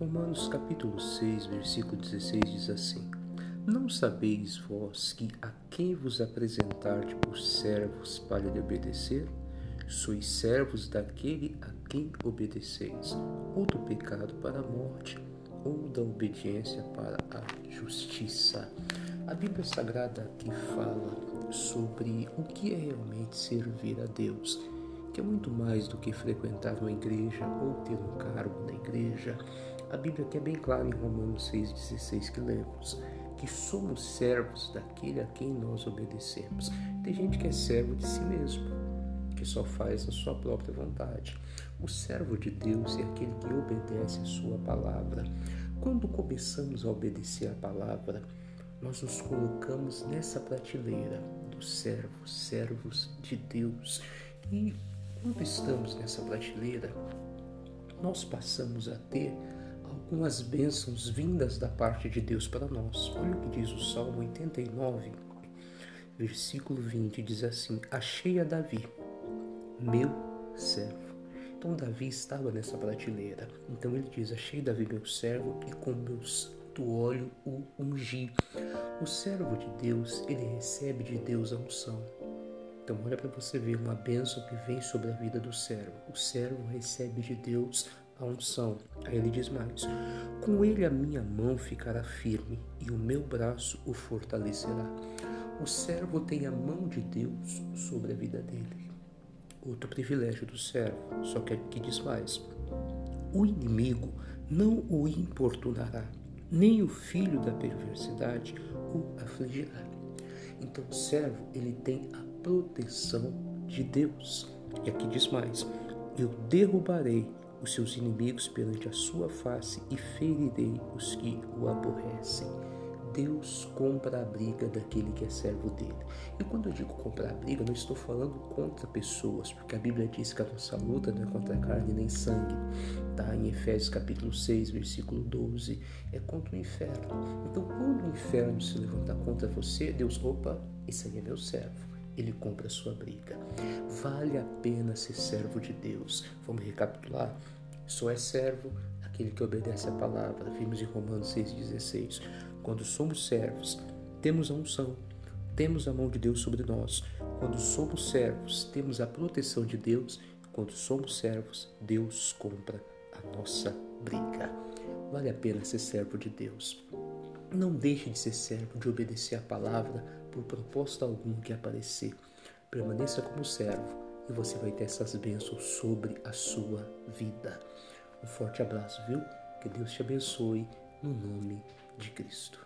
Romanos capítulo 6, versículo 16 diz assim: Não sabeis vós que a quem vos apresentarde por servos para lhe obedecer, sois servos daquele a quem obedeceis, ou do pecado para a morte, ou da obediência para a justiça. A Bíblia Sagrada aqui fala sobre o que é realmente servir a Deus que é muito mais do que frequentar uma igreja ou ter um cargo na igreja. A Bíblia aqui é bem clara em Romanos 6,16 que lemos que somos servos daquele a quem nós obedecemos. Tem gente que é servo de si mesmo, que só faz a sua própria vontade. O servo de Deus é aquele que obedece a sua palavra. Quando começamos a obedecer a palavra, nós nos colocamos nessa prateleira dos servos, servos de Deus. E quando estamos nessa prateleira, nós passamos a ter algumas bênçãos vindas da parte de Deus para nós. Olha o que diz o Salmo 89, versículo 20, diz assim: Achei a Davi, meu servo. Então Davi estava nessa prateleira. Então ele diz: Achei Davi meu servo e com meus do óleo o ungi. O servo de Deus, ele recebe de Deus a unção. Então, olha para você ver uma bênção que vem sobre a vida do servo. O servo recebe de Deus a unção. Aí ele diz mais: Com ele a minha mão ficará firme e o meu braço o fortalecerá. O servo tem a mão de Deus sobre a vida dele. Outro privilégio do servo, só que aqui diz mais: O inimigo não o importunará, nem o filho da perversidade o afligirá. Então, o servo ele tem a proteção de Deus. E aqui diz mais: Eu derrubarei os seus inimigos perante a sua face e ferirei os que o aborrecem. Deus compra a briga daquele que é servo dele. E quando eu digo comprar a briga, não estou falando contra pessoas, porque a Bíblia diz que a nossa luta não é contra carne nem sangue. Tá? Em Efésios capítulo 6, versículo 12, é contra o inferno. Então, quando o inferno se levantar contra você, Deus, opa, esse aí é meu servo ele compra a sua briga. Vale a pena ser servo de Deus. Vamos recapitular? Só é servo aquele que obedece a palavra. Vimos em Romanos 6,16. Quando somos servos, temos a unção, temos a mão de Deus sobre nós. Quando somos servos, temos a proteção de Deus. Quando somos servos, Deus compra a nossa briga. Vale a pena ser servo de Deus. Não deixe de ser servo, de obedecer a palavra por proposta alguma que aparecer. Permaneça como servo e você vai ter essas bênçãos sobre a sua vida. Um forte abraço, viu? Que Deus te abençoe no nome de Cristo.